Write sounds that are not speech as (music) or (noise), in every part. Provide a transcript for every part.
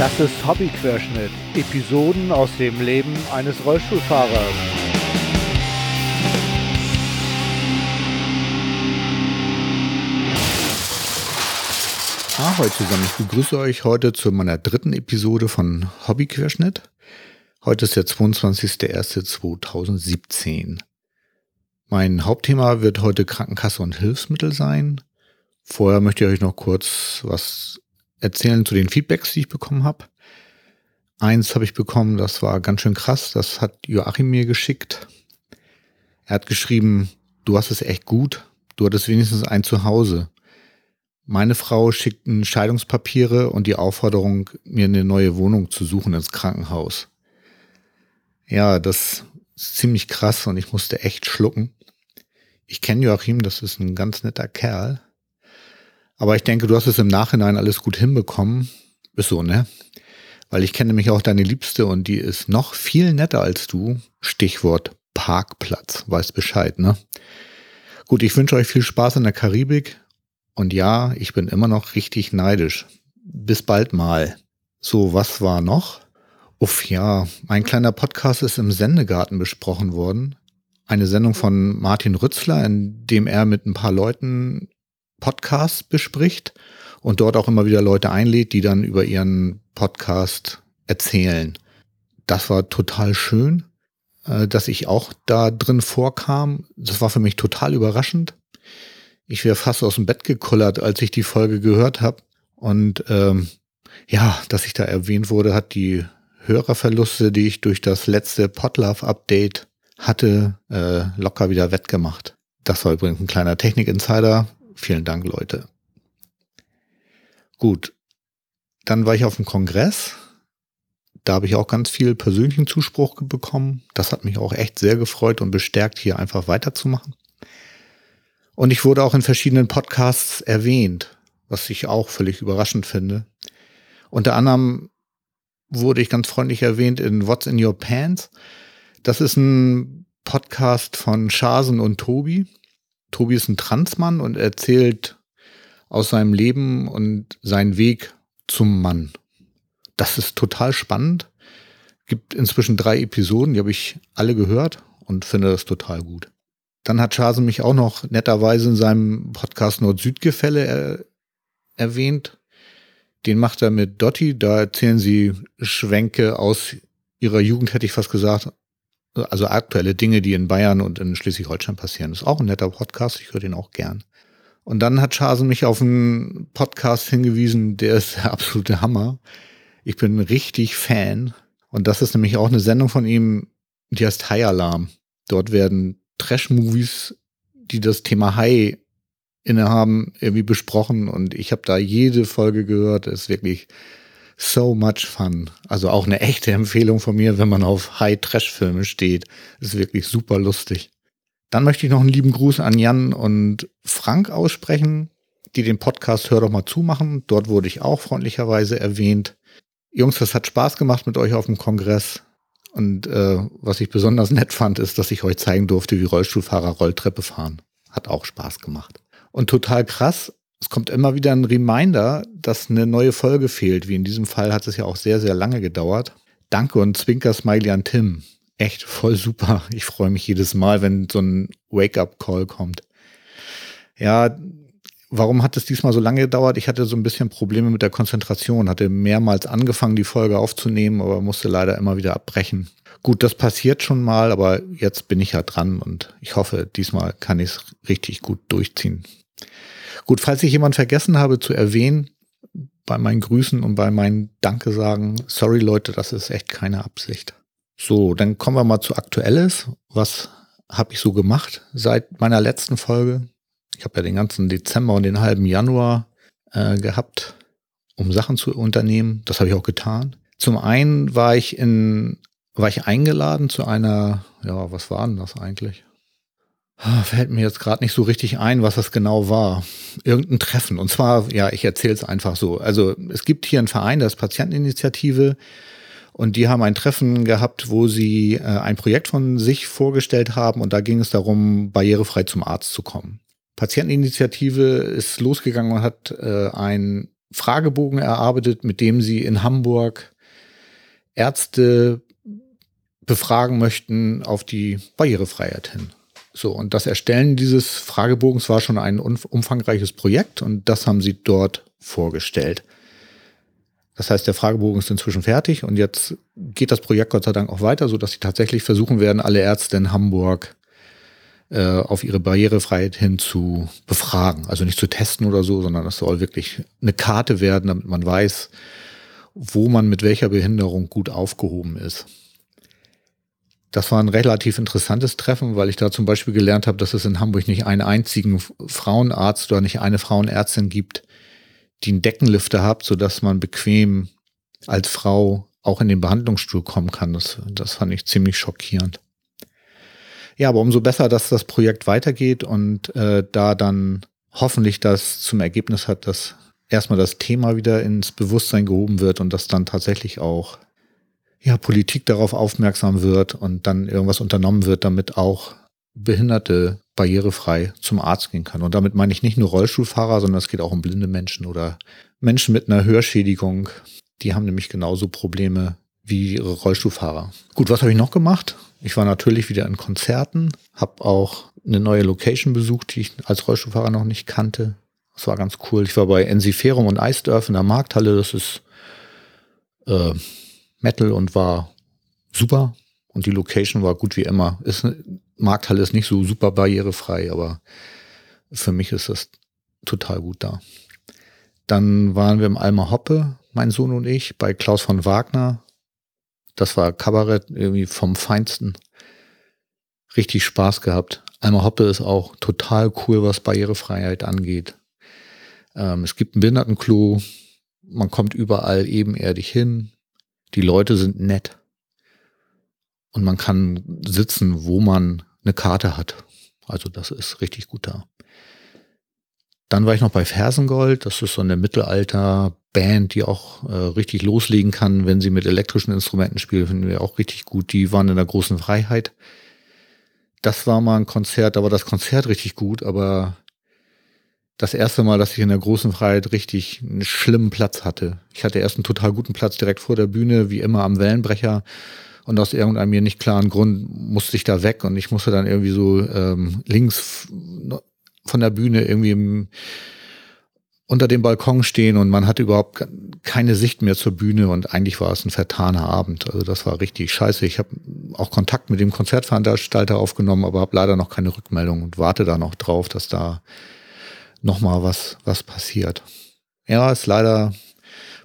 Das ist Hobbyquerschnitt. Episoden aus dem Leben eines Rollstuhlfahrers. Ahoi zusammen, ich begrüße euch heute zu meiner dritten Episode von Hobbyquerschnitt. Heute ist der 22.01.2017. Mein Hauptthema wird heute Krankenkasse und Hilfsmittel sein. Vorher möchte ich euch noch kurz was erzählen zu den Feedbacks, die ich bekommen habe. Eins habe ich bekommen, das war ganz schön krass. Das hat Joachim mir geschickt. Er hat geschrieben, du hast es echt gut. Du hattest wenigstens ein Zuhause. Meine Frau schickt Scheidungspapiere und die Aufforderung, mir eine neue Wohnung zu suchen ins Krankenhaus. Ja, das ist ziemlich krass und ich musste echt schlucken. Ich kenne Joachim, das ist ein ganz netter Kerl. Aber ich denke, du hast es im Nachhinein alles gut hinbekommen. Ist so, ne? Weil ich kenne nämlich auch deine Liebste und die ist noch viel netter als du. Stichwort Parkplatz. Weißt Bescheid, ne? Gut, ich wünsche euch viel Spaß in der Karibik. Und ja, ich bin immer noch richtig neidisch. Bis bald mal. So, was war noch? Uff, ja, mein kleiner Podcast ist im Sendegarten besprochen worden. Eine Sendung von Martin Rützler, in dem er mit ein paar Leuten Podcasts bespricht und dort auch immer wieder Leute einlädt, die dann über ihren Podcast erzählen. Das war total schön, äh, dass ich auch da drin vorkam. Das war für mich total überraschend. Ich wäre fast aus dem Bett gekullert, als ich die Folge gehört habe. Und ähm, ja, dass ich da erwähnt wurde, hat die Hörerverluste, die ich durch das letzte Podlove-Update hatte, äh, locker wieder wettgemacht. Das war übrigens ein kleiner Technik-Insider. Vielen Dank, Leute. Gut. Dann war ich auf dem Kongress. Da habe ich auch ganz viel persönlichen Zuspruch bekommen. Das hat mich auch echt sehr gefreut und bestärkt, hier einfach weiterzumachen. Und ich wurde auch in verschiedenen Podcasts erwähnt, was ich auch völlig überraschend finde. Unter anderem wurde ich ganz freundlich erwähnt in What's in Your Pants. Das ist ein Podcast von Schasen und Tobi. Tobi ist ein Transmann und erzählt aus seinem Leben und seinen Weg zum Mann. Das ist total spannend. Gibt inzwischen drei Episoden, die habe ich alle gehört und finde das total gut. Dann hat Schasen mich auch noch netterweise in seinem Podcast Nord-Süd-Gefälle er erwähnt. Den macht er mit Dotti. Da erzählen sie Schwenke aus ihrer Jugend, hätte ich fast gesagt, also aktuelle Dinge, die in Bayern und in Schleswig-Holstein passieren. Das ist auch ein netter Podcast, ich höre den auch gern. Und dann hat Schasen mich auf einen Podcast hingewiesen, der ist der absolute Hammer. Ich bin richtig Fan. Und das ist nämlich auch eine Sendung von ihm, die heißt High Alarm. Dort werden Trash-Movies, die das Thema High innehaben, irgendwie besprochen. Und ich habe da jede Folge gehört. Das ist wirklich so much fun. Also auch eine echte Empfehlung von mir, wenn man auf High-Trash-Filme steht. Ist wirklich super lustig. Dann möchte ich noch einen lieben Gruß an Jan und Frank aussprechen, die den Podcast Hör doch mal zumachen. Dort wurde ich auch freundlicherweise erwähnt. Jungs, das hat Spaß gemacht mit euch auf dem Kongress. Und äh, was ich besonders nett fand, ist, dass ich euch zeigen durfte, wie Rollstuhlfahrer Rolltreppe fahren. Hat auch Spaß gemacht. Und total krass, es kommt immer wieder ein Reminder, dass eine neue Folge fehlt. Wie in diesem Fall hat es ja auch sehr, sehr lange gedauert. Danke und Zwinker-Smiley an Tim. Echt voll super. Ich freue mich jedes Mal, wenn so ein Wake-up-Call kommt. Ja, warum hat es diesmal so lange gedauert? Ich hatte so ein bisschen Probleme mit der Konzentration, hatte mehrmals angefangen, die Folge aufzunehmen, aber musste leider immer wieder abbrechen. Gut, das passiert schon mal, aber jetzt bin ich ja dran und ich hoffe, diesmal kann ich es richtig gut durchziehen. Gut, falls ich jemand vergessen habe zu erwähnen, bei meinen Grüßen und bei meinen Danke sagen, sorry Leute, das ist echt keine Absicht. So, dann kommen wir mal zu Aktuelles. Was habe ich so gemacht seit meiner letzten Folge? Ich habe ja den ganzen Dezember und den halben Januar äh, gehabt, um Sachen zu unternehmen. Das habe ich auch getan. Zum einen war ich in, war ich eingeladen zu einer, ja, was war denn das eigentlich? Ah, fällt mir jetzt gerade nicht so richtig ein, was das genau war. Irgendein Treffen. Und zwar, ja, ich erzähle es einfach so. Also es gibt hier einen Verein, das Patienteninitiative. Und die haben ein Treffen gehabt, wo sie äh, ein Projekt von sich vorgestellt haben. Und da ging es darum, barrierefrei zum Arzt zu kommen. Patienteninitiative ist losgegangen und hat äh, ein Fragebogen erarbeitet, mit dem sie in Hamburg Ärzte befragen möchten auf die Barrierefreiheit hin. So, und das Erstellen dieses Fragebogens war schon ein umfangreiches Projekt und das haben sie dort vorgestellt. Das heißt, der Fragebogen ist inzwischen fertig und jetzt geht das Projekt Gott sei Dank auch weiter, sodass sie tatsächlich versuchen werden, alle Ärzte in Hamburg äh, auf ihre Barrierefreiheit hin zu befragen. Also nicht zu testen oder so, sondern es soll wirklich eine Karte werden, damit man weiß, wo man mit welcher Behinderung gut aufgehoben ist. Das war ein relativ interessantes Treffen, weil ich da zum Beispiel gelernt habe, dass es in Hamburg nicht einen einzigen Frauenarzt oder nicht eine Frauenärztin gibt, die einen Deckenlifter hat, sodass man bequem als Frau auch in den Behandlungsstuhl kommen kann. Das, das fand ich ziemlich schockierend. Ja, aber umso besser, dass das Projekt weitergeht und äh, da dann hoffentlich das zum Ergebnis hat, dass erstmal das Thema wieder ins Bewusstsein gehoben wird und dass dann tatsächlich auch ja, Politik darauf aufmerksam wird und dann irgendwas unternommen wird, damit auch Behinderte barrierefrei zum Arzt gehen kann. Und damit meine ich nicht nur Rollstuhlfahrer, sondern es geht auch um blinde Menschen oder Menschen mit einer Hörschädigung. Die haben nämlich genauso Probleme wie ihre Rollstuhlfahrer. Gut, was habe ich noch gemacht? Ich war natürlich wieder in Konzerten, habe auch eine neue Location besucht, die ich als Rollstuhlfahrer noch nicht kannte. Das war ganz cool. Ich war bei Ensiferum und Eisdorf in der Markthalle. Das ist äh, Metal und war super. Und die Location war gut wie immer. Ist, Markthalle ist nicht so super barrierefrei, aber für mich ist das total gut da. Dann waren wir im Alma Hoppe, mein Sohn und ich, bei Klaus von Wagner. Das war Kabarett irgendwie vom Feinsten. Richtig Spaß gehabt. Alma Hoppe ist auch total cool, was Barrierefreiheit angeht. Ähm, es gibt ein Behindertenklo. Man kommt überall ebenerdig hin. Die Leute sind nett. Und man kann sitzen, wo man eine Karte hat. Also das ist richtig gut da. Dann war ich noch bei Fersengold. Das ist so eine Mittelalter-Band, die auch äh, richtig loslegen kann, wenn sie mit elektrischen Instrumenten spielt. Finden wir auch richtig gut. Die waren in der großen Freiheit. Das war mal ein Konzert, da war das Konzert richtig gut, aber das erste Mal, dass ich in der großen Freiheit richtig einen schlimmen Platz hatte. Ich hatte erst einen total guten Platz direkt vor der Bühne, wie immer am Wellenbrecher. Und aus irgendeinem mir nicht klaren Grund musste ich da weg und ich musste dann irgendwie so ähm, links von der Bühne irgendwie im, unter dem Balkon stehen und man hatte überhaupt keine Sicht mehr zur Bühne und eigentlich war es ein vertaner Abend. Also das war richtig scheiße. Ich habe auch Kontakt mit dem Konzertveranstalter aufgenommen, aber habe leider noch keine Rückmeldung und warte da noch drauf, dass da nochmal was, was passiert. Ja, ist leider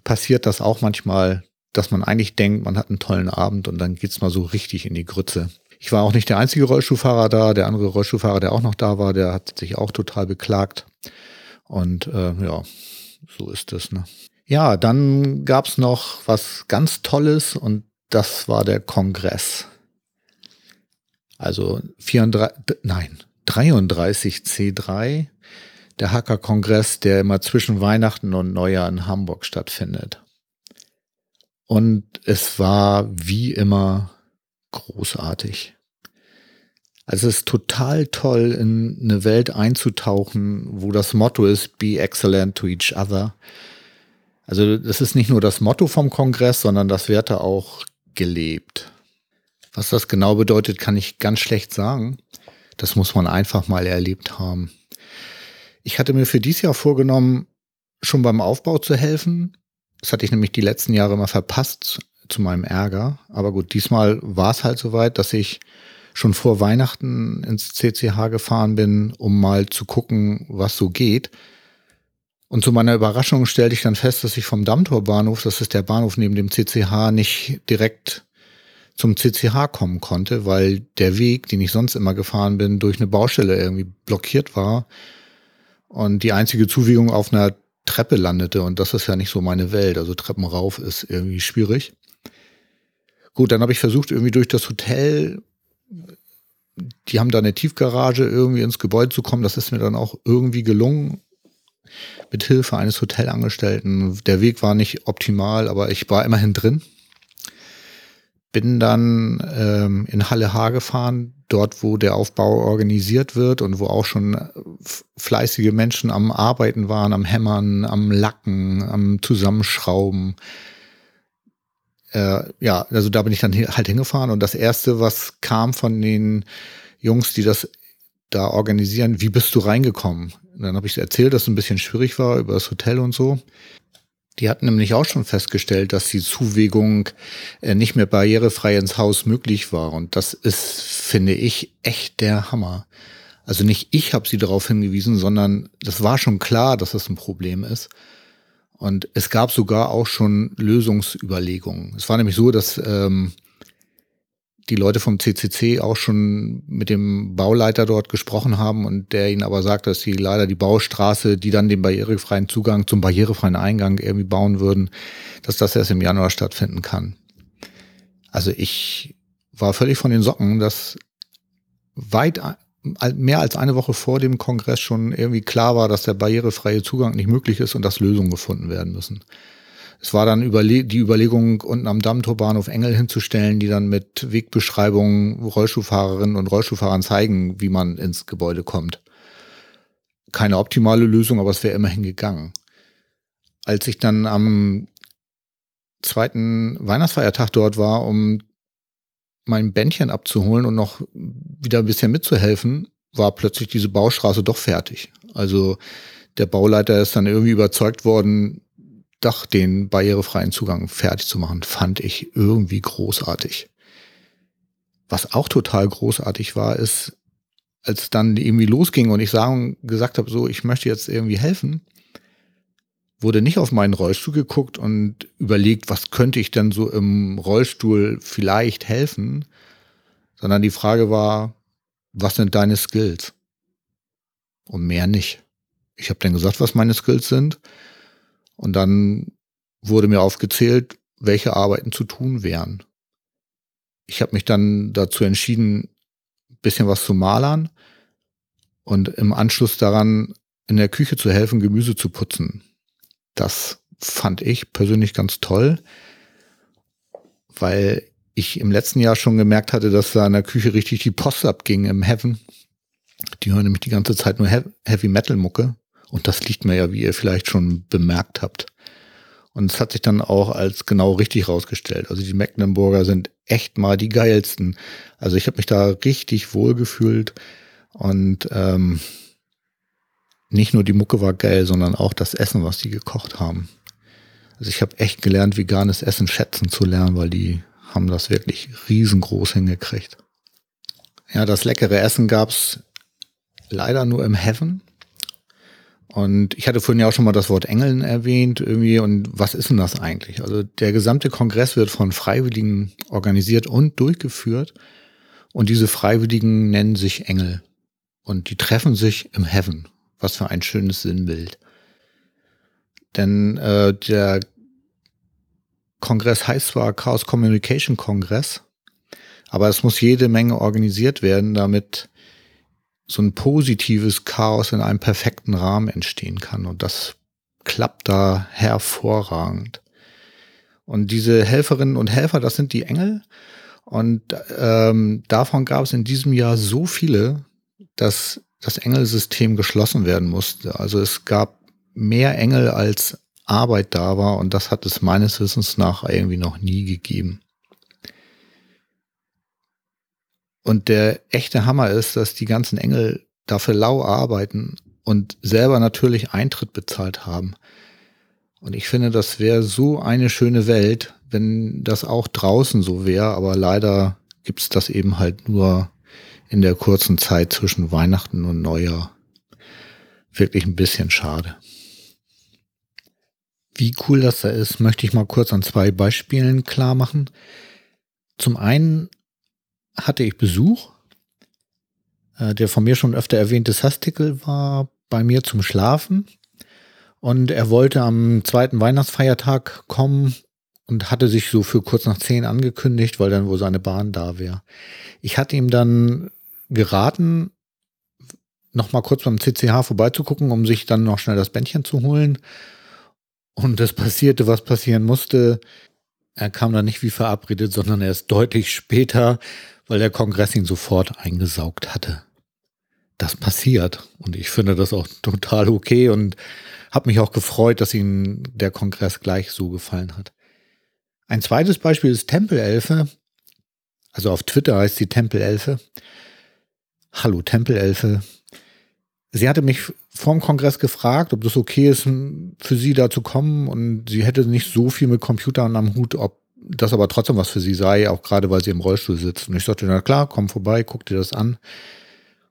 passiert das auch manchmal, dass man eigentlich denkt, man hat einen tollen Abend und dann geht's mal so richtig in die Grütze. Ich war auch nicht der einzige Rollstuhlfahrer da. Der andere Rollstuhlfahrer, der auch noch da war, der hat sich auch total beklagt. Und äh, ja, so ist es. Ne? Ja, dann gab's noch was ganz Tolles und das war der Kongress. Also 34, nein, 33 C3 der Hacker-Kongress, der immer zwischen Weihnachten und Neujahr in Hamburg stattfindet. Und es war wie immer großartig. Also es ist total toll, in eine Welt einzutauchen, wo das Motto ist, be excellent to each other. Also das ist nicht nur das Motto vom Kongress, sondern das wird da auch gelebt. Was das genau bedeutet, kann ich ganz schlecht sagen. Das muss man einfach mal erlebt haben. Ich hatte mir für dieses Jahr vorgenommen, schon beim Aufbau zu helfen. Das hatte ich nämlich die letzten Jahre immer verpasst, zu meinem Ärger. Aber gut, diesmal war es halt soweit, dass ich schon vor Weihnachten ins CCH gefahren bin, um mal zu gucken, was so geht. Und zu meiner Überraschung stellte ich dann fest, dass ich vom Dammtorbahnhof, das ist der Bahnhof neben dem CCH, nicht direkt zum CCH kommen konnte, weil der Weg, den ich sonst immer gefahren bin, durch eine Baustelle irgendwie blockiert war und die einzige Zuwiegung auf einer Treppe landete und das ist ja nicht so meine Welt. Also Treppen rauf ist irgendwie schwierig. Gut, dann habe ich versucht, irgendwie durch das Hotel, die haben da eine Tiefgarage, irgendwie ins Gebäude zu kommen. Das ist mir dann auch irgendwie gelungen. Mit Hilfe eines Hotelangestellten. Der Weg war nicht optimal, aber ich war immerhin drin. Bin dann ähm, in Halle H gefahren, dort wo der Aufbau organisiert wird und wo auch schon fleißige Menschen am Arbeiten waren, am Hämmern, am Lacken, am Zusammenschrauben. Äh, ja, also da bin ich dann halt hingefahren und das erste, was kam von den Jungs, die das da organisieren, wie bist du reingekommen? Und dann habe ich erzählt, dass es ein bisschen schwierig war über das Hotel und so. Die hatten nämlich auch schon festgestellt, dass die Zuwegung äh, nicht mehr barrierefrei ins Haus möglich war. Und das ist, finde ich, echt der Hammer. Also nicht ich habe sie darauf hingewiesen, sondern das war schon klar, dass das ein Problem ist. Und es gab sogar auch schon Lösungsüberlegungen. Es war nämlich so, dass ähm, die Leute vom CCC auch schon mit dem Bauleiter dort gesprochen haben und der ihnen aber sagt, dass sie leider die Baustraße, die dann den barrierefreien Zugang zum barrierefreien Eingang irgendwie bauen würden, dass das erst im Januar stattfinden kann. Also ich war völlig von den Socken, dass weit mehr als eine Woche vor dem Kongress schon irgendwie klar war, dass der barrierefreie Zugang nicht möglich ist und dass Lösungen gefunden werden müssen. Es war dann überle die Überlegung, unten am Dammtorbahnhof Engel hinzustellen, die dann mit Wegbeschreibungen Rollstuhlfahrerinnen und Rollstuhlfahrern zeigen, wie man ins Gebäude kommt. Keine optimale Lösung, aber es wäre immerhin gegangen. Als ich dann am zweiten Weihnachtsfeiertag dort war, um mein Bändchen abzuholen und noch wieder ein bisschen mitzuhelfen, war plötzlich diese Baustraße doch fertig. Also der Bauleiter ist dann irgendwie überzeugt worden, doch den barrierefreien Zugang fertig zu machen, fand ich irgendwie großartig. Was auch total großartig war, ist, als dann irgendwie losging und ich sagen, gesagt habe, so, ich möchte jetzt irgendwie helfen, wurde nicht auf meinen Rollstuhl geguckt und überlegt, was könnte ich denn so im Rollstuhl vielleicht helfen, sondern die Frage war, was sind deine Skills? Und mehr nicht. Ich habe dann gesagt, was meine Skills sind und dann wurde mir aufgezählt, welche Arbeiten zu tun wären. Ich habe mich dann dazu entschieden, bisschen was zu malern und im Anschluss daran in der Küche zu helfen, Gemüse zu putzen. Das fand ich persönlich ganz toll, weil ich im letzten Jahr schon gemerkt hatte, dass da in der Küche richtig die Post abging im Heaven. Die hören nämlich die ganze Zeit nur Heavy Metal Mucke. Und das liegt mir ja, wie ihr vielleicht schon bemerkt habt. Und es hat sich dann auch als genau richtig rausgestellt. Also die Mecklenburger sind echt mal die geilsten. Also ich habe mich da richtig wohl gefühlt und ähm, nicht nur die Mucke war geil, sondern auch das Essen, was die gekocht haben. Also ich habe echt gelernt, veganes Essen schätzen zu lernen, weil die haben das wirklich riesengroß hingekriegt. Ja, das leckere Essen gab's leider nur im Heaven. Und ich hatte vorhin ja auch schon mal das Wort Engeln erwähnt, irgendwie. Und was ist denn das eigentlich? Also der gesamte Kongress wird von Freiwilligen organisiert und durchgeführt. Und diese Freiwilligen nennen sich Engel. Und die treffen sich im Heaven. Was für ein schönes Sinnbild. Denn äh, der Kongress heißt zwar Chaos Communication Kongress, aber es muss jede Menge organisiert werden, damit so ein positives Chaos in einem perfekten Rahmen entstehen kann. Und das klappt da hervorragend. Und diese Helferinnen und Helfer, das sind die Engel. Und ähm, davon gab es in diesem Jahr so viele, dass das Engelsystem geschlossen werden musste. Also es gab mehr Engel als Arbeit da war und das hat es meines Wissens nach irgendwie noch nie gegeben. Und der echte Hammer ist, dass die ganzen Engel dafür lau arbeiten und selber natürlich Eintritt bezahlt haben. Und ich finde, das wäre so eine schöne Welt, wenn das auch draußen so wäre, aber leider gibt's das eben halt nur in der kurzen Zeit zwischen Weihnachten und Neujahr. Wirklich ein bisschen schade. Wie cool das da ist, möchte ich mal kurz an zwei Beispielen klar machen. Zum einen hatte ich Besuch. Äh, der von mir schon öfter erwähnte Sastikel war bei mir zum Schlafen. Und er wollte am zweiten Weihnachtsfeiertag kommen und hatte sich so für kurz nach zehn angekündigt, weil dann wohl seine Bahn da wäre. Ich hatte ihm dann geraten, noch mal kurz beim CCH vorbeizugucken, um sich dann noch schnell das Bändchen zu holen. Und es passierte, was passieren musste. er kam dann nicht wie verabredet, sondern erst deutlich später, weil der Kongress ihn sofort eingesaugt hatte. Das passiert und ich finde das auch (laughs) total okay und habe mich auch gefreut, dass Ihnen der Kongress gleich so gefallen hat. Ein zweites Beispiel ist Tempelelfe. Also auf Twitter heißt sie Tempelelfe. Hallo Tempelelfe. Sie hatte mich vorm Kongress gefragt, ob das okay ist, für sie da zu kommen und sie hätte nicht so viel mit Computern am Hut, ob das aber trotzdem was für sie sei, auch gerade weil sie im Rollstuhl sitzt. Und ich sagte, na klar, komm vorbei, guck dir das an.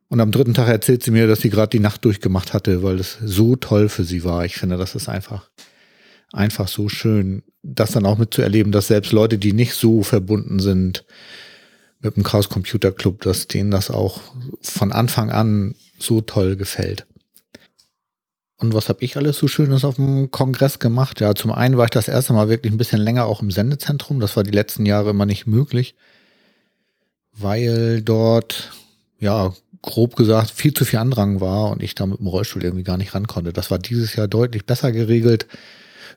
Und am dritten Tag erzählt sie mir, dass sie gerade die Nacht durchgemacht hatte, weil es so toll für sie war. Ich finde, das ist einfach, einfach so schön, das dann auch mitzuerleben, dass selbst Leute, die nicht so verbunden sind mit dem Chaos Computer Club, dass denen das auch von Anfang an so toll gefällt. Und was habe ich alles so Schönes auf dem Kongress gemacht? Ja, zum einen war ich das erste Mal wirklich ein bisschen länger auch im Sendezentrum. Das war die letzten Jahre immer nicht möglich, weil dort, ja, grob gesagt, viel zu viel Andrang war und ich da mit dem Rollstuhl irgendwie gar nicht ran konnte. Das war dieses Jahr deutlich besser geregelt.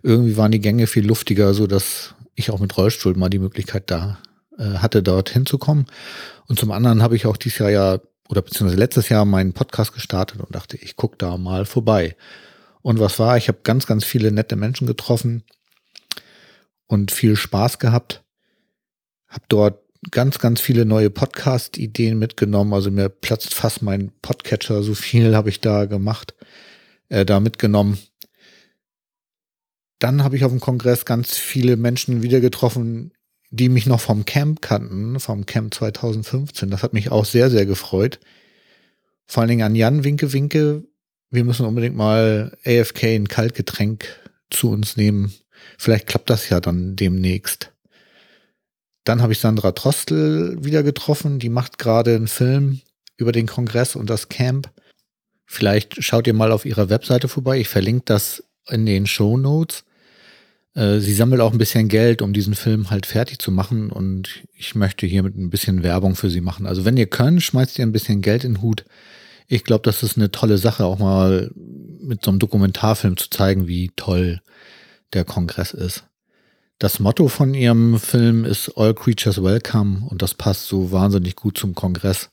Irgendwie waren die Gänge viel luftiger, so dass ich auch mit Rollstuhl mal die Möglichkeit da äh, hatte, dort hinzukommen. Und zum anderen habe ich auch dieses Jahr ja oder beziehungsweise letztes Jahr meinen Podcast gestartet und dachte, ich gucke da mal vorbei. Und was war? Ich habe ganz, ganz viele nette Menschen getroffen und viel Spaß gehabt. Habe dort ganz, ganz viele neue Podcast-Ideen mitgenommen. Also mir platzt fast mein Podcatcher. So viel habe ich da gemacht, äh, da mitgenommen. Dann habe ich auf dem Kongress ganz viele Menschen wieder getroffen, die mich noch vom Camp kannten, vom Camp 2015. Das hat mich auch sehr, sehr gefreut. Vor allen Dingen an Jan Winke Winke. Wir müssen unbedingt mal AFK ein Kaltgetränk zu uns nehmen. Vielleicht klappt das ja dann demnächst. Dann habe ich Sandra Trostel wieder getroffen. Die macht gerade einen Film über den Kongress und das Camp. Vielleicht schaut ihr mal auf ihrer Webseite vorbei. Ich verlinke das in den Show Notes. Äh, sie sammelt auch ein bisschen Geld, um diesen Film halt fertig zu machen und ich möchte hiermit ein bisschen Werbung für sie machen. Also wenn ihr könnt, schmeißt ihr ein bisschen Geld in den Hut. Ich glaube, das ist eine tolle Sache, auch mal mit so einem Dokumentarfilm zu zeigen, wie toll der Kongress ist. Das Motto von ihrem Film ist All Creatures Welcome und das passt so wahnsinnig gut zum Kongress.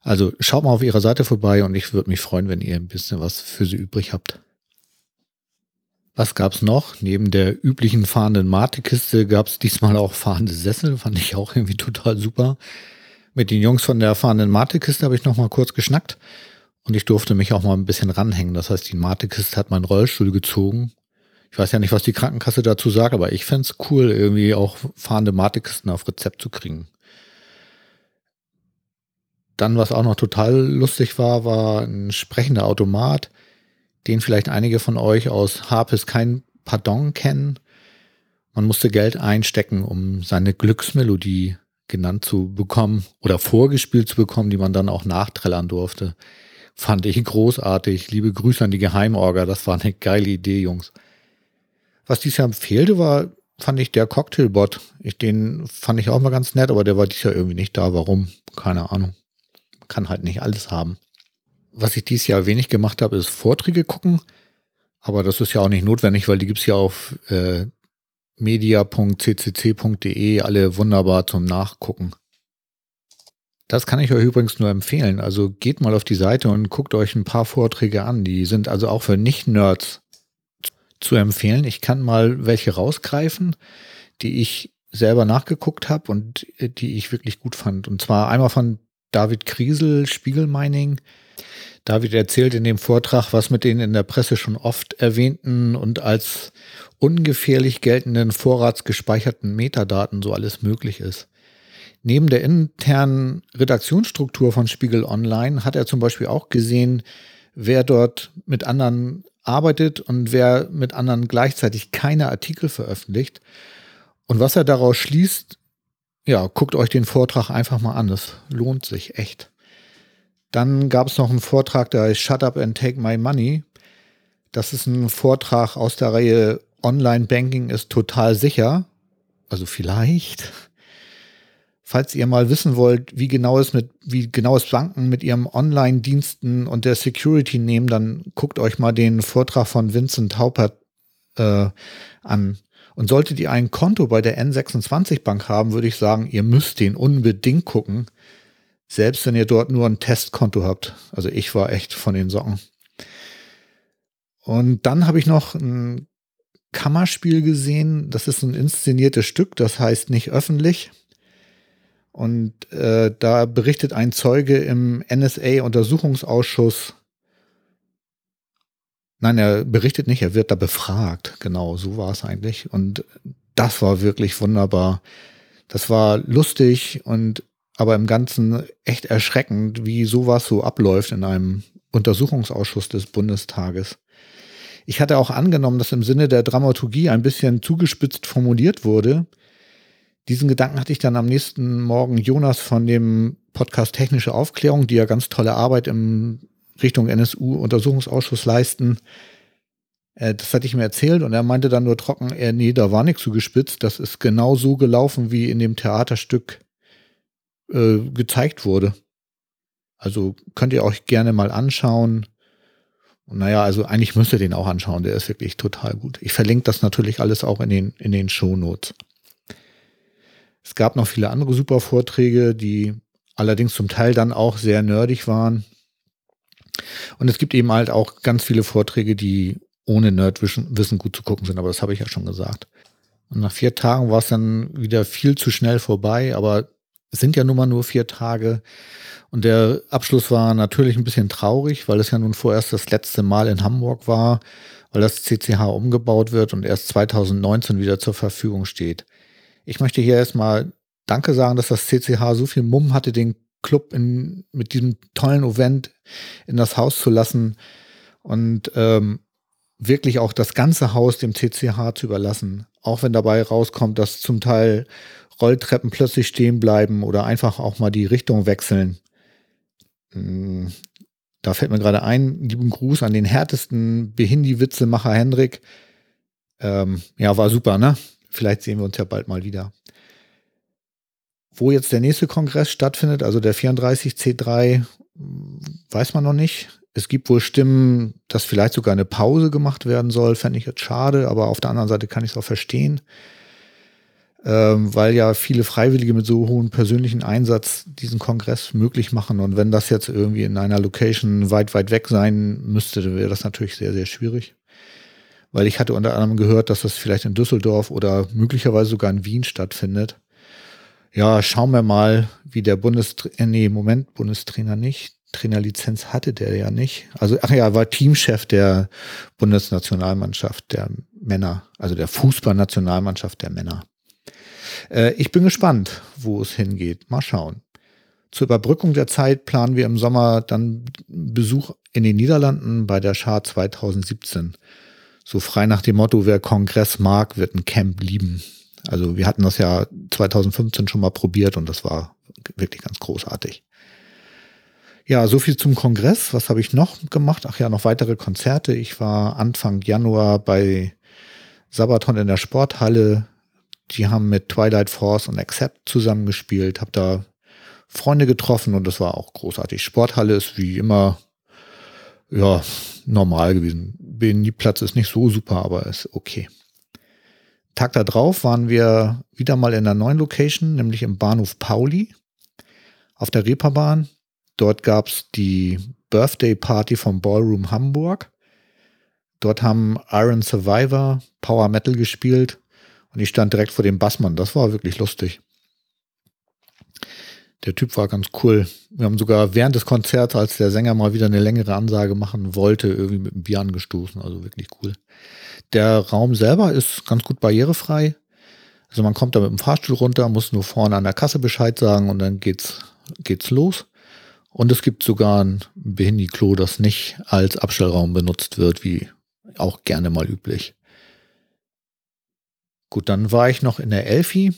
Also schaut mal auf ihrer Seite vorbei und ich würde mich freuen, wenn ihr ein bisschen was für sie übrig habt. Was gab's noch? Neben der üblichen fahrenden Mate-Kiste gab's diesmal auch fahrende Sessel, fand ich auch irgendwie total super. Mit den Jungs von der fahrenden Mate-Kiste habe ich noch mal kurz geschnackt und ich durfte mich auch mal ein bisschen ranhängen. Das heißt, die Mate-Kiste hat meinen Rollstuhl gezogen. Ich weiß ja nicht, was die Krankenkasse dazu sagt, aber ich fände cool, irgendwie auch fahrende Mate-Kisten auf Rezept zu kriegen. Dann, was auch noch total lustig war, war ein sprechender Automat den vielleicht einige von euch aus Harpes kein Pardon kennen. Man musste Geld einstecken, um seine Glücksmelodie genannt zu bekommen oder vorgespielt zu bekommen, die man dann auch nachträllern durfte. Fand ich großartig. Liebe Grüße an die Geheimorga. Das war eine geile Idee, Jungs. Was dieses Jahr fehlte, war, fand ich der Cocktailbot. Ich, den fand ich auch mal ganz nett, aber der war dieses Jahr irgendwie nicht da. Warum? Keine Ahnung. kann halt nicht alles haben. Was ich dieses Jahr wenig gemacht habe, ist Vorträge gucken. Aber das ist ja auch nicht notwendig, weil die gibt's ja auf äh, media.ccc.de alle wunderbar zum Nachgucken. Das kann ich euch übrigens nur empfehlen. Also geht mal auf die Seite und guckt euch ein paar Vorträge an. Die sind also auch für Nicht-Nerds zu empfehlen. Ich kann mal welche rausgreifen, die ich selber nachgeguckt habe und äh, die ich wirklich gut fand. Und zwar einmal von David Kriesel, Spiegel Mining. David erzählt in dem Vortrag, was mit den in der Presse schon oft erwähnten und als ungefährlich geltenden vorratsgespeicherten Metadaten so alles möglich ist. Neben der internen Redaktionsstruktur von Spiegel Online hat er zum Beispiel auch gesehen, wer dort mit anderen arbeitet und wer mit anderen gleichzeitig keine Artikel veröffentlicht. Und was er daraus schließt, ja, guckt euch den Vortrag einfach mal an. Das lohnt sich echt. Dann gab es noch einen Vortrag, der heißt Shut Up and Take My Money. Das ist ein Vortrag aus der Reihe Online Banking ist total sicher. Also vielleicht. Falls ihr mal wissen wollt, wie genau es mit, wie genau es Banken mit ihrem Online-Diensten und der Security nehmen, dann guckt euch mal den Vortrag von Vincent Haupert äh, an. Und solltet ihr ein Konto bei der N26 Bank haben, würde ich sagen, ihr müsst den unbedingt gucken. Selbst wenn ihr dort nur ein Testkonto habt. Also ich war echt von den Socken. Und dann habe ich noch ein Kammerspiel gesehen. Das ist ein inszeniertes Stück, das heißt nicht öffentlich. Und äh, da berichtet ein Zeuge im NSA-Untersuchungsausschuss. Nein, er berichtet nicht, er wird da befragt. Genau, so war es eigentlich. Und das war wirklich wunderbar. Das war lustig und aber im Ganzen echt erschreckend, wie sowas so abläuft in einem Untersuchungsausschuss des Bundestages. Ich hatte auch angenommen, dass im Sinne der Dramaturgie ein bisschen zugespitzt formuliert wurde. Diesen Gedanken hatte ich dann am nächsten Morgen Jonas von dem Podcast Technische Aufklärung, die ja ganz tolle Arbeit im Richtung NSU-Untersuchungsausschuss leisten. Äh, das hatte ich mir erzählt und er meinte dann nur trocken, äh, nee, da war nichts zugespitzt. Das ist genau so gelaufen, wie in dem Theaterstück äh, gezeigt wurde. Also könnt ihr euch gerne mal anschauen. Und naja, also eigentlich müsst ihr den auch anschauen, der ist wirklich total gut. Ich verlinke das natürlich alles auch in den, in den Shownotes. Es gab noch viele andere super Vorträge, die allerdings zum Teil dann auch sehr nerdig waren. Und es gibt eben halt auch ganz viele Vorträge, die ohne Nerdwissen gut zu gucken sind, aber das habe ich ja schon gesagt. Und nach vier Tagen war es dann wieder viel zu schnell vorbei, aber es sind ja nun mal nur vier Tage. Und der Abschluss war natürlich ein bisschen traurig, weil es ja nun vorerst das letzte Mal in Hamburg war, weil das CCH umgebaut wird und erst 2019 wieder zur Verfügung steht. Ich möchte hier erstmal Danke sagen, dass das CCH so viel Mumm hatte, den Club in, mit diesem tollen Event in das Haus zu lassen und ähm, wirklich auch das ganze Haus dem CCH zu überlassen. Auch wenn dabei rauskommt, dass zum Teil Rolltreppen plötzlich stehen bleiben oder einfach auch mal die Richtung wechseln. Hm, da fällt mir gerade ein, lieben Gruß an den härtesten Behindi-Witzemacher Hendrik. Ähm, ja, war super, ne? Vielleicht sehen wir uns ja bald mal wieder. Wo jetzt der nächste Kongress stattfindet, also der 34C3, weiß man noch nicht. Es gibt wohl Stimmen, dass vielleicht sogar eine Pause gemacht werden soll. Fände ich jetzt schade, aber auf der anderen Seite kann ich es auch verstehen ähm, weil ja viele Freiwillige mit so hohem persönlichen Einsatz diesen Kongress möglich machen. Und wenn das jetzt irgendwie in einer Location weit, weit weg sein müsste, wäre das natürlich sehr, sehr schwierig. Weil ich hatte unter anderem gehört, dass das vielleicht in Düsseldorf oder möglicherweise sogar in Wien stattfindet. Ja, schauen wir mal, wie der Bundestrainer, äh, nee, Moment, Bundestrainer nicht. Trainerlizenz hatte der ja nicht. Also, ach ja, war Teamchef der Bundesnationalmannschaft der Männer, also der Fußballnationalmannschaft der Männer. Äh, ich bin gespannt, wo es hingeht. Mal schauen. Zur Überbrückung der Zeit planen wir im Sommer dann Besuch in den Niederlanden bei der Schar 2017. So frei nach dem Motto, wer Kongress mag, wird ein Camp lieben. Also wir hatten das ja 2015 schon mal probiert und das war wirklich ganz großartig. Ja, so viel zum Kongress. Was habe ich noch gemacht? Ach ja, noch weitere Konzerte. Ich war Anfang Januar bei Sabaton in der Sporthalle die haben mit Twilight Force und Accept zusammengespielt, habe da Freunde getroffen und das war auch großartig. Sporthalle ist wie immer ja normal gewesen. BNI-Platz ist nicht so super, aber ist okay. Tag da drauf waren wir wieder mal in einer neuen Location, nämlich im Bahnhof Pauli auf der Reeperbahn. Dort gab es die Birthday Party vom Ballroom Hamburg. Dort haben Iron Survivor Power Metal gespielt und ich stand direkt vor dem Bassmann. Das war wirklich lustig. Der Typ war ganz cool. Wir haben sogar während des Konzerts, als der Sänger mal wieder eine längere Ansage machen wollte, irgendwie mit dem Bier angestoßen. Also wirklich cool. Der Raum selber ist ganz gut barrierefrei. Also man kommt da mit dem Fahrstuhl runter, muss nur vorne an der Kasse Bescheid sagen und dann geht's, geht's los. Und es gibt sogar ein Behindi-Klo, das nicht als Abstellraum benutzt wird, wie auch gerne mal üblich. Gut, dann war ich noch in der Elfi,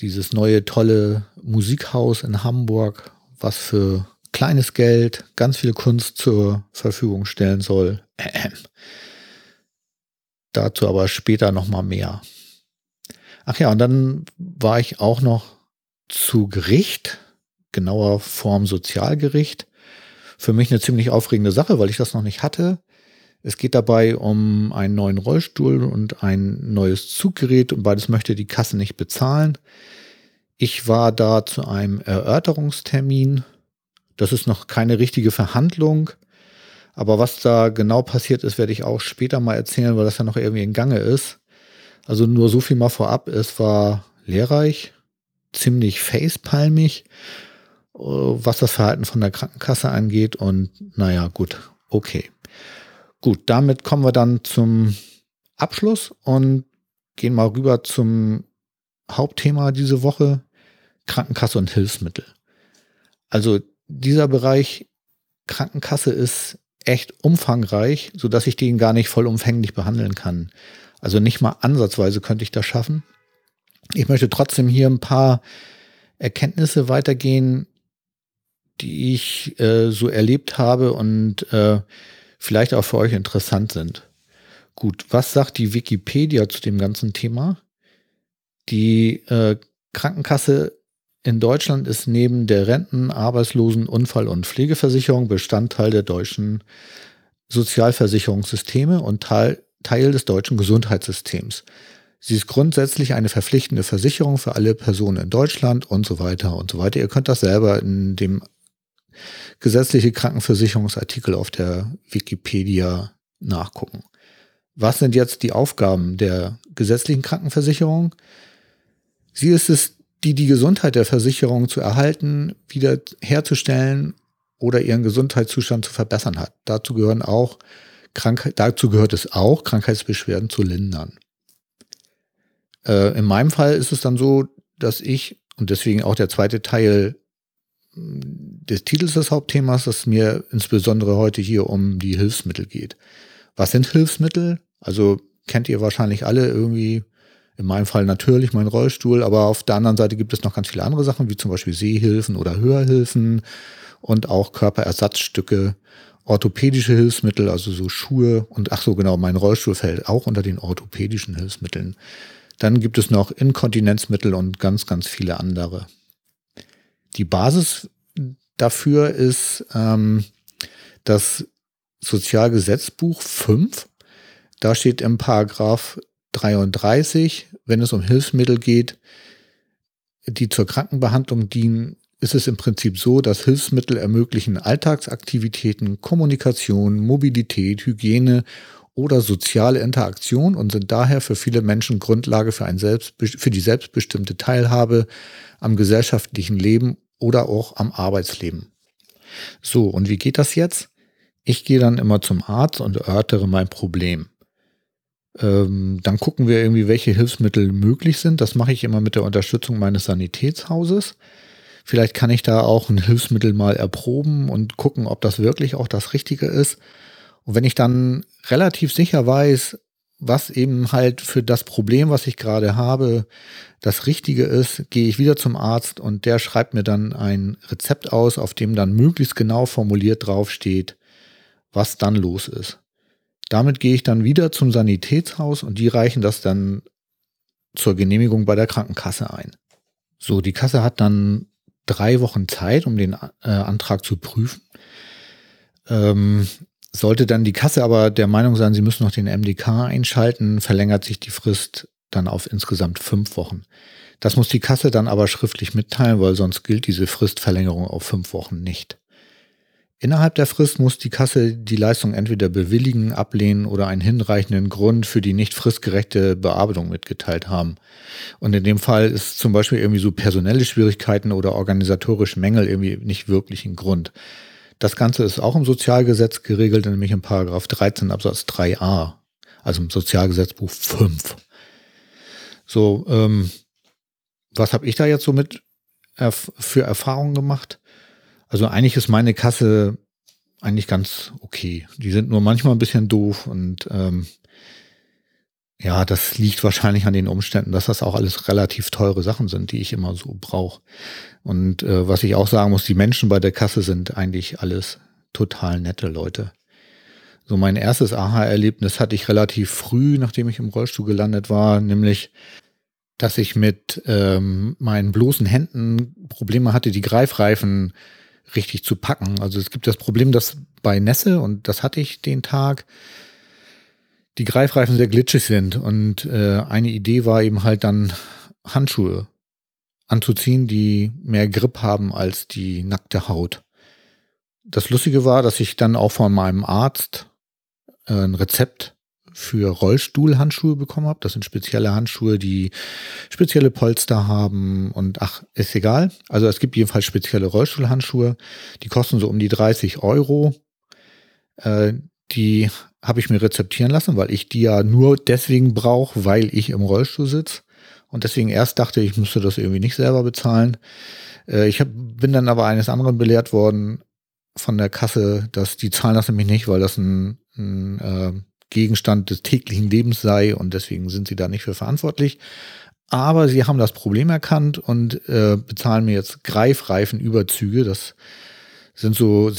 dieses neue tolle Musikhaus in Hamburg, was für kleines Geld ganz viel Kunst zur Verfügung stellen soll. Dazu aber später noch mal mehr. Ach ja, und dann war ich auch noch zu Gericht, genauer Form Sozialgericht. Für mich eine ziemlich aufregende Sache, weil ich das noch nicht hatte. Es geht dabei um einen neuen Rollstuhl und ein neues Zuggerät und beides möchte die Kasse nicht bezahlen. Ich war da zu einem Erörterungstermin. Das ist noch keine richtige Verhandlung. Aber was da genau passiert ist, werde ich auch später mal erzählen, weil das ja noch irgendwie in Gange ist. Also nur so viel mal vorab. Es war lehrreich, ziemlich facepalmig, äh, was das Verhalten von der Krankenkasse angeht. Und naja, gut, okay. Gut, damit kommen wir dann zum Abschluss und gehen mal rüber zum Hauptthema diese Woche, Krankenkasse und Hilfsmittel. Also dieser Bereich Krankenkasse ist echt umfangreich, so dass ich den gar nicht vollumfänglich behandeln kann. Also nicht mal ansatzweise könnte ich das schaffen. Ich möchte trotzdem hier ein paar Erkenntnisse weitergehen, die ich äh, so erlebt habe und äh, vielleicht auch für euch interessant sind. Gut, was sagt die Wikipedia zu dem ganzen Thema? Die äh, Krankenkasse in Deutschland ist neben der Renten-, Arbeitslosen-, Unfall- und Pflegeversicherung Bestandteil der deutschen Sozialversicherungssysteme und Teil, Teil des deutschen Gesundheitssystems. Sie ist grundsätzlich eine verpflichtende Versicherung für alle Personen in Deutschland und so weiter und so weiter. Ihr könnt das selber in dem gesetzliche Krankenversicherungsartikel auf der Wikipedia nachgucken. Was sind jetzt die Aufgaben der gesetzlichen Krankenversicherung? Sie ist es, die die Gesundheit der Versicherung zu erhalten, wieder herzustellen oder ihren Gesundheitszustand zu verbessern hat. Dazu gehören auch Krankheit, dazu gehört es auch, Krankheitsbeschwerden zu lindern. Äh, in meinem Fall ist es dann so, dass ich, und deswegen auch der zweite Teil des Titels des Hauptthemas, dass mir insbesondere heute hier um die Hilfsmittel geht. Was sind Hilfsmittel? Also kennt ihr wahrscheinlich alle irgendwie, in meinem Fall natürlich mein Rollstuhl, aber auf der anderen Seite gibt es noch ganz viele andere Sachen, wie zum Beispiel Sehhilfen oder Hörhilfen und auch Körperersatzstücke, orthopädische Hilfsmittel, also so Schuhe und ach so genau, mein Rollstuhl fällt auch unter den orthopädischen Hilfsmitteln. Dann gibt es noch Inkontinenzmittel und ganz, ganz viele andere. Die Basis dafür ist ähm, das Sozialgesetzbuch 5. Da steht im Paragraph 33, wenn es um Hilfsmittel geht, die zur Krankenbehandlung dienen, ist es im Prinzip so, dass Hilfsmittel ermöglichen Alltagsaktivitäten, Kommunikation, Mobilität, Hygiene oder soziale Interaktion und sind daher für viele Menschen Grundlage für, ein für die selbstbestimmte Teilhabe am gesellschaftlichen Leben oder auch am Arbeitsleben. So, und wie geht das jetzt? Ich gehe dann immer zum Arzt und erörtere mein Problem. Ähm, dann gucken wir irgendwie, welche Hilfsmittel möglich sind. Das mache ich immer mit der Unterstützung meines Sanitätshauses. Vielleicht kann ich da auch ein Hilfsmittel mal erproben und gucken, ob das wirklich auch das Richtige ist. Und wenn ich dann relativ sicher weiß, was eben halt für das Problem, was ich gerade habe, das Richtige ist, gehe ich wieder zum Arzt und der schreibt mir dann ein Rezept aus, auf dem dann möglichst genau formuliert draufsteht, was dann los ist. Damit gehe ich dann wieder zum Sanitätshaus und die reichen das dann zur Genehmigung bei der Krankenkasse ein. So, die Kasse hat dann drei Wochen Zeit, um den äh, Antrag zu prüfen. Ähm, sollte dann die Kasse aber der Meinung sein, sie müssen noch den MDK einschalten, verlängert sich die Frist dann auf insgesamt fünf Wochen. Das muss die Kasse dann aber schriftlich mitteilen, weil sonst gilt diese Fristverlängerung auf fünf Wochen nicht. Innerhalb der Frist muss die Kasse die Leistung entweder bewilligen, ablehnen oder einen hinreichenden Grund für die nicht fristgerechte Bearbeitung mitgeteilt haben. Und in dem Fall ist zum Beispiel irgendwie so personelle Schwierigkeiten oder organisatorische Mängel irgendwie nicht wirklich ein Grund. Das Ganze ist auch im Sozialgesetz geregelt, nämlich im Paragraph 13 Absatz 3a, also im Sozialgesetzbuch 5. So, ähm, was habe ich da jetzt so mit erf für Erfahrungen gemacht? Also eigentlich ist meine Kasse eigentlich ganz okay. Die sind nur manchmal ein bisschen doof und ähm, ja, das liegt wahrscheinlich an den Umständen, dass das auch alles relativ teure Sachen sind, die ich immer so brauche. Und äh, was ich auch sagen muss, die Menschen bei der Kasse sind eigentlich alles total nette Leute. So mein erstes Aha-Erlebnis hatte ich relativ früh, nachdem ich im Rollstuhl gelandet war, nämlich, dass ich mit ähm, meinen bloßen Händen Probleme hatte, die Greifreifen richtig zu packen. Also es gibt das Problem, dass bei Nässe, und das hatte ich den Tag, die Greifreifen sehr glitschig sind. Und äh, eine Idee war eben halt dann Handschuhe anzuziehen, die mehr Grip haben als die nackte Haut. Das Lustige war, dass ich dann auch von meinem Arzt äh, ein Rezept für Rollstuhlhandschuhe bekommen habe. Das sind spezielle Handschuhe, die spezielle Polster haben und ach, ist egal. Also es gibt jedenfalls spezielle Rollstuhlhandschuhe. Die kosten so um die 30 Euro. Äh, die habe ich mir rezeptieren lassen, weil ich die ja nur deswegen brauche, weil ich im Rollstuhl sitze. Und deswegen erst dachte ich, müsste das irgendwie nicht selber bezahlen. Äh, ich hab, bin dann aber eines anderen belehrt worden von der Kasse, dass die zahlen das nämlich nicht, weil das ein, ein äh, Gegenstand des täglichen Lebens sei und deswegen sind sie da nicht für verantwortlich. Aber sie haben das Problem erkannt und äh, bezahlen mir jetzt Greifreifenüberzüge. Das sind so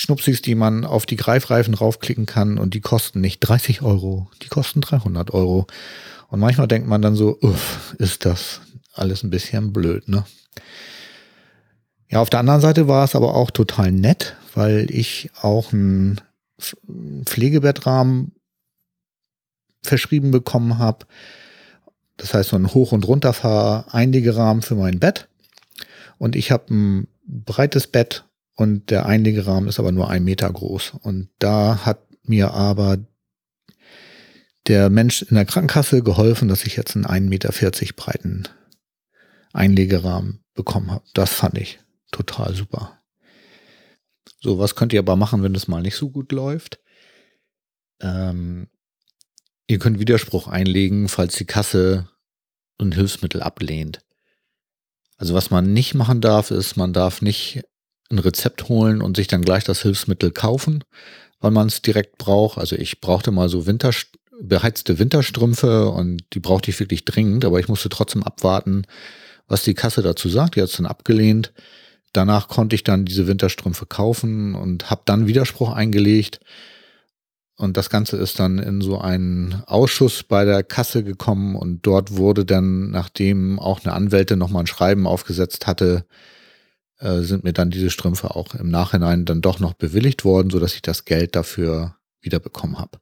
Silikon-Schnupsis, die man auf die Greifreifen raufklicken kann und die kosten nicht 30 Euro, die kosten 300 Euro. Und manchmal denkt man dann so, uff, ist das alles ein bisschen blöd, ne? Ja, auf der anderen Seite war es aber auch total nett, weil ich auch einen Pflegebettrahmen verschrieben bekommen habe. Das heißt, so ein Hoch- und Runterfahr-Einlegerahmen für mein Bett. Und ich habe ein breites Bett und der Einlegerahmen ist aber nur ein Meter groß. Und da hat mir aber der Mensch in der Krankenkasse geholfen, dass ich jetzt einen 1,40 Meter breiten Einlegerahmen bekommen habe. Das fand ich total super. So, was könnt ihr aber machen, wenn es mal nicht so gut läuft? Ähm, ihr könnt Widerspruch einlegen, falls die Kasse ein Hilfsmittel ablehnt. Also was man nicht machen darf, ist, man darf nicht ein Rezept holen und sich dann gleich das Hilfsmittel kaufen, weil man es direkt braucht. Also ich brauchte mal so Winter, beheizte Winterstrümpfe und die brauchte ich wirklich dringend, aber ich musste trotzdem abwarten, was die Kasse dazu sagt. Die hat es dann abgelehnt. Danach konnte ich dann diese Winterstrümpfe kaufen und habe dann Widerspruch eingelegt. Und das Ganze ist dann in so einen Ausschuss bei der Kasse gekommen und dort wurde dann, nachdem auch eine Anwältin nochmal ein Schreiben aufgesetzt hatte, äh, sind mir dann diese Strümpfe auch im Nachhinein dann doch noch bewilligt worden, sodass ich das Geld dafür wiederbekommen habe.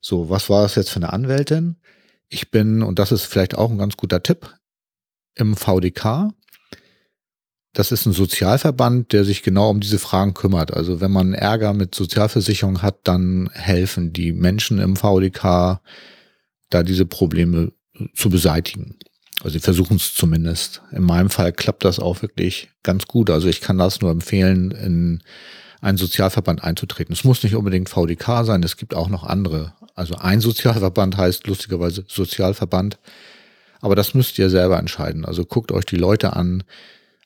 So, was war das jetzt für eine Anwältin? Ich bin, und das ist vielleicht auch ein ganz guter Tipp, im VDK das ist ein Sozialverband, der sich genau um diese Fragen kümmert. Also wenn man Ärger mit Sozialversicherung hat, dann helfen die Menschen im VDK, da diese Probleme zu beseitigen. Also sie versuchen es zumindest. In meinem Fall klappt das auch wirklich ganz gut. Also ich kann das nur empfehlen, in einen Sozialverband einzutreten. Es muss nicht unbedingt VDK sein, es gibt auch noch andere. Also ein Sozialverband heißt lustigerweise Sozialverband. Aber das müsst ihr selber entscheiden. Also guckt euch die Leute an,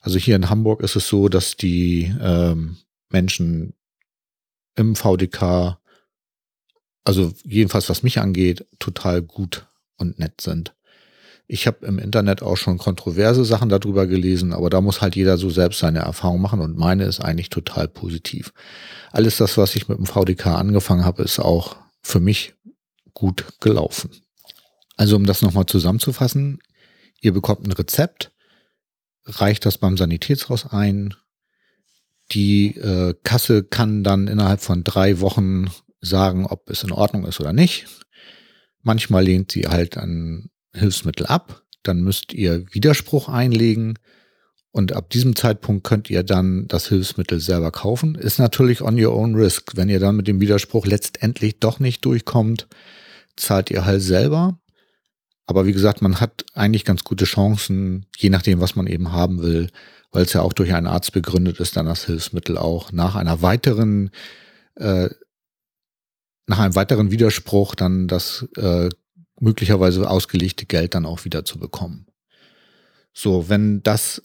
also hier in Hamburg ist es so, dass die ähm, Menschen im VDK, also jedenfalls was mich angeht, total gut und nett sind. Ich habe im Internet auch schon kontroverse Sachen darüber gelesen, aber da muss halt jeder so selbst seine Erfahrung machen und meine ist eigentlich total positiv. Alles das, was ich mit dem VDK angefangen habe, ist auch für mich gut gelaufen. Also um das nochmal zusammenzufassen, ihr bekommt ein Rezept, reicht das beim Sanitätshaus ein. Die äh, Kasse kann dann innerhalb von drei Wochen sagen, ob es in Ordnung ist oder nicht. Manchmal lehnt sie halt ein Hilfsmittel ab. Dann müsst ihr Widerspruch einlegen. Und ab diesem Zeitpunkt könnt ihr dann das Hilfsmittel selber kaufen. Ist natürlich on your own risk. Wenn ihr dann mit dem Widerspruch letztendlich doch nicht durchkommt, zahlt ihr halt selber. Aber wie gesagt, man hat eigentlich ganz gute Chancen, je nachdem, was man eben haben will, weil es ja auch durch einen Arzt begründet ist, dann das Hilfsmittel auch nach einer weiteren, äh, nach einem weiteren Widerspruch dann das äh, möglicherweise ausgelegte Geld dann auch wieder zu bekommen. So, wenn das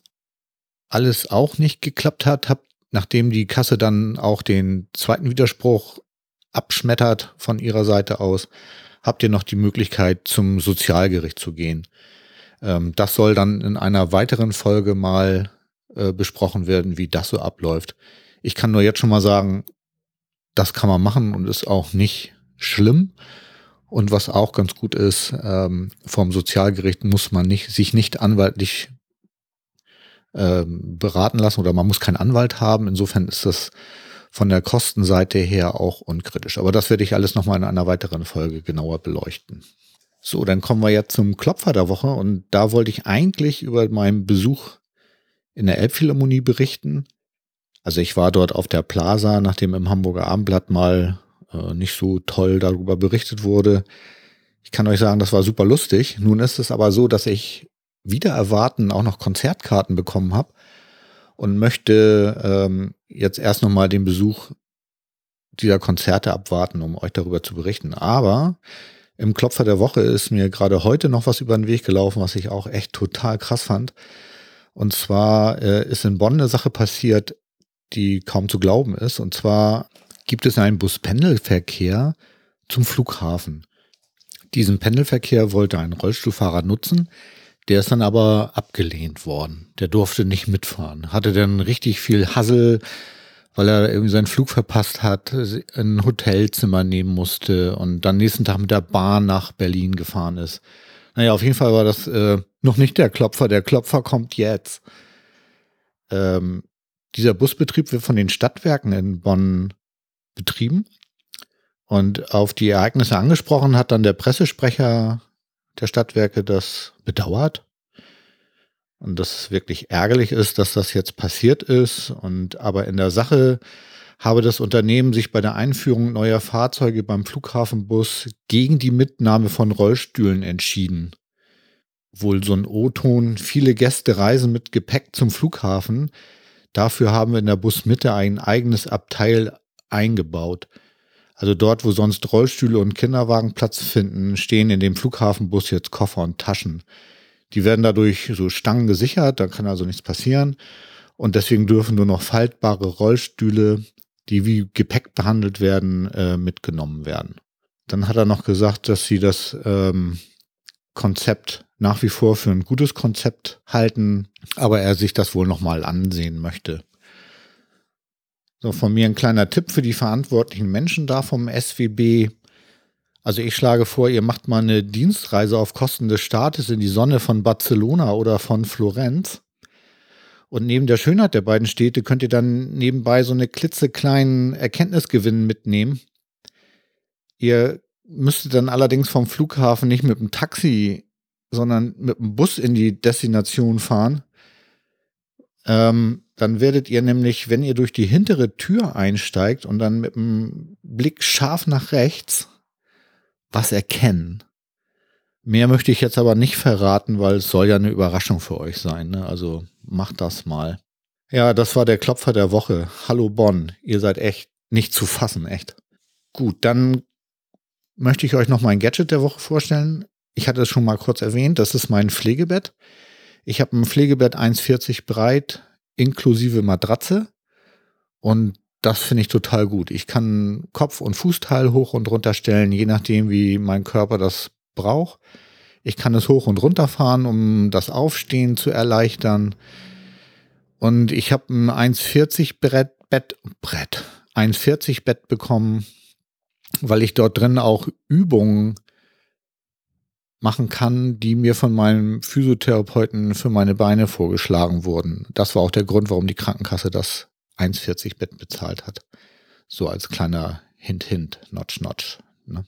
alles auch nicht geklappt hat, hab, nachdem die Kasse dann auch den zweiten Widerspruch abschmettert von ihrer Seite aus, habt ihr noch die Möglichkeit, zum Sozialgericht zu gehen. Ähm, das soll dann in einer weiteren Folge mal äh, besprochen werden, wie das so abläuft. Ich kann nur jetzt schon mal sagen, das kann man machen und ist auch nicht schlimm. Und was auch ganz gut ist, ähm, vom Sozialgericht muss man nicht, sich nicht anwaltlich ähm, beraten lassen oder man muss keinen Anwalt haben. Insofern ist das von der Kostenseite her auch unkritisch. Aber das werde ich alles nochmal in einer weiteren Folge genauer beleuchten. So, dann kommen wir jetzt zum Klopfer der Woche und da wollte ich eigentlich über meinen Besuch in der Elbphilharmonie berichten. Also ich war dort auf der Plaza, nachdem im Hamburger Abendblatt mal äh, nicht so toll darüber berichtet wurde. Ich kann euch sagen, das war super lustig. Nun ist es aber so, dass ich wieder erwarten auch noch Konzertkarten bekommen habe und möchte ähm, jetzt erst nochmal den Besuch dieser Konzerte abwarten, um euch darüber zu berichten. Aber im Klopfer der Woche ist mir gerade heute noch was über den Weg gelaufen, was ich auch echt total krass fand. Und zwar äh, ist in Bonn eine Sache passiert, die kaum zu glauben ist. Und zwar gibt es einen Bus-Pendelverkehr zum Flughafen. Diesen Pendelverkehr wollte ein Rollstuhlfahrer nutzen. Der ist dann aber abgelehnt worden. Der durfte nicht mitfahren. Hatte dann richtig viel Hassel, weil er irgendwie seinen Flug verpasst hat, ein Hotelzimmer nehmen musste und dann nächsten Tag mit der Bahn nach Berlin gefahren ist. Naja, auf jeden Fall war das äh, noch nicht der Klopfer. Der Klopfer kommt jetzt. Ähm, dieser Busbetrieb wird von den Stadtwerken in Bonn betrieben. Und auf die Ereignisse angesprochen hat dann der Pressesprecher der Stadtwerke das bedauert. Und dass es wirklich ärgerlich ist, dass das jetzt passiert ist. Und aber in der Sache habe das Unternehmen sich bei der Einführung neuer Fahrzeuge beim Flughafenbus gegen die Mitnahme von Rollstühlen entschieden. Wohl so ein O-Ton, viele Gäste reisen mit Gepäck zum Flughafen. Dafür haben wir in der Busmitte ein eigenes Abteil eingebaut. Also dort, wo sonst Rollstühle und Kinderwagen Platz finden, stehen in dem Flughafenbus jetzt Koffer und Taschen. Die werden dadurch so Stangen gesichert, da kann also nichts passieren. Und deswegen dürfen nur noch faltbare Rollstühle die wie Gepäck behandelt werden, äh, mitgenommen werden. Dann hat er noch gesagt, dass sie das ähm, Konzept nach wie vor für ein gutes Konzept halten, aber er sich das wohl nochmal ansehen möchte. So, von mir ein kleiner Tipp für die verantwortlichen Menschen da vom SWB. Also ich schlage vor, ihr macht mal eine Dienstreise auf Kosten des Staates in die Sonne von Barcelona oder von Florenz. Und neben der Schönheit der beiden Städte könnt ihr dann nebenbei so eine klitzekleinen Erkenntnisgewinn mitnehmen. Ihr müsstet dann allerdings vom Flughafen nicht mit dem Taxi, sondern mit dem Bus in die Destination fahren. Ähm, dann werdet ihr nämlich, wenn ihr durch die hintere Tür einsteigt und dann mit dem Blick scharf nach rechts was erkennen. Mehr möchte ich jetzt aber nicht verraten, weil es soll ja eine Überraschung für euch sein. Ne? Also macht das mal. Ja, das war der Klopfer der Woche. Hallo Bonn, ihr seid echt nicht zu fassen, echt. Gut, dann möchte ich euch noch mein Gadget der Woche vorstellen. Ich hatte es schon mal kurz erwähnt, das ist mein Pflegebett. Ich habe ein Pflegebett 1,40 breit inklusive Matratze und das finde ich total gut. Ich kann Kopf- und Fußteil hoch und runter stellen, je nachdem, wie mein Körper das brauche. Ich kann es hoch und runter fahren, um das Aufstehen zu erleichtern. Und ich habe ein 1,40 Brett, Bett, Brett, 1,40 Bett bekommen, weil ich dort drin auch Übungen machen kann, die mir von meinem Physiotherapeuten für meine Beine vorgeschlagen wurden. Das war auch der Grund, warum die Krankenkasse das 1,40 Bett bezahlt hat. So als kleiner Hint, Hint, Notch, Notch. Ne?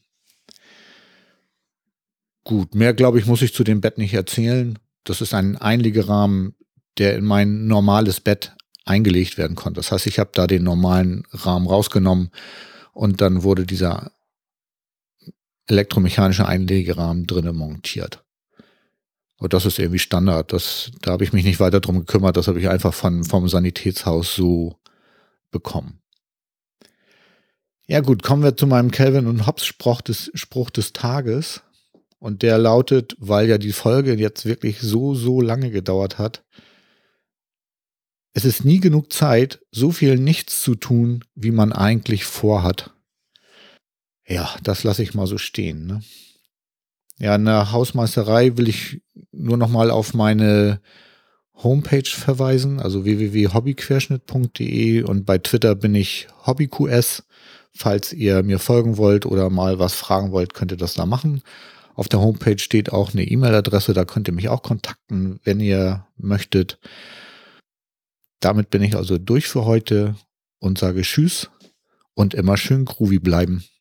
Gut, mehr glaube ich, muss ich zu dem Bett nicht erzählen. Das ist ein Einliegerahmen, der in mein normales Bett eingelegt werden konnte. Das heißt, ich habe da den normalen Rahmen rausgenommen und dann wurde dieser elektromechanische Einlegerahmen drinnen montiert. Und das ist irgendwie Standard. Das, da habe ich mich nicht weiter drum gekümmert. Das habe ich einfach von, vom Sanitätshaus so bekommen. Ja gut, kommen wir zu meinem Calvin und Hobbes Spruch des, Spruch des Tages. Und der lautet, weil ja die Folge jetzt wirklich so, so lange gedauert hat, es ist nie genug Zeit, so viel nichts zu tun, wie man eigentlich vorhat. Ja, das lasse ich mal so stehen. Ne? Ja, in der Hausmeisterei will ich nur noch mal auf meine Homepage verweisen, also www.hobbyquerschnitt.de und bei Twitter bin ich hobbyqs. Falls ihr mir folgen wollt oder mal was fragen wollt, könnt ihr das da machen. Auf der Homepage steht auch eine E-Mail-Adresse, da könnt ihr mich auch kontakten, wenn ihr möchtet. Damit bin ich also durch für heute und sage Tschüss Und immer schön groovy bleiben.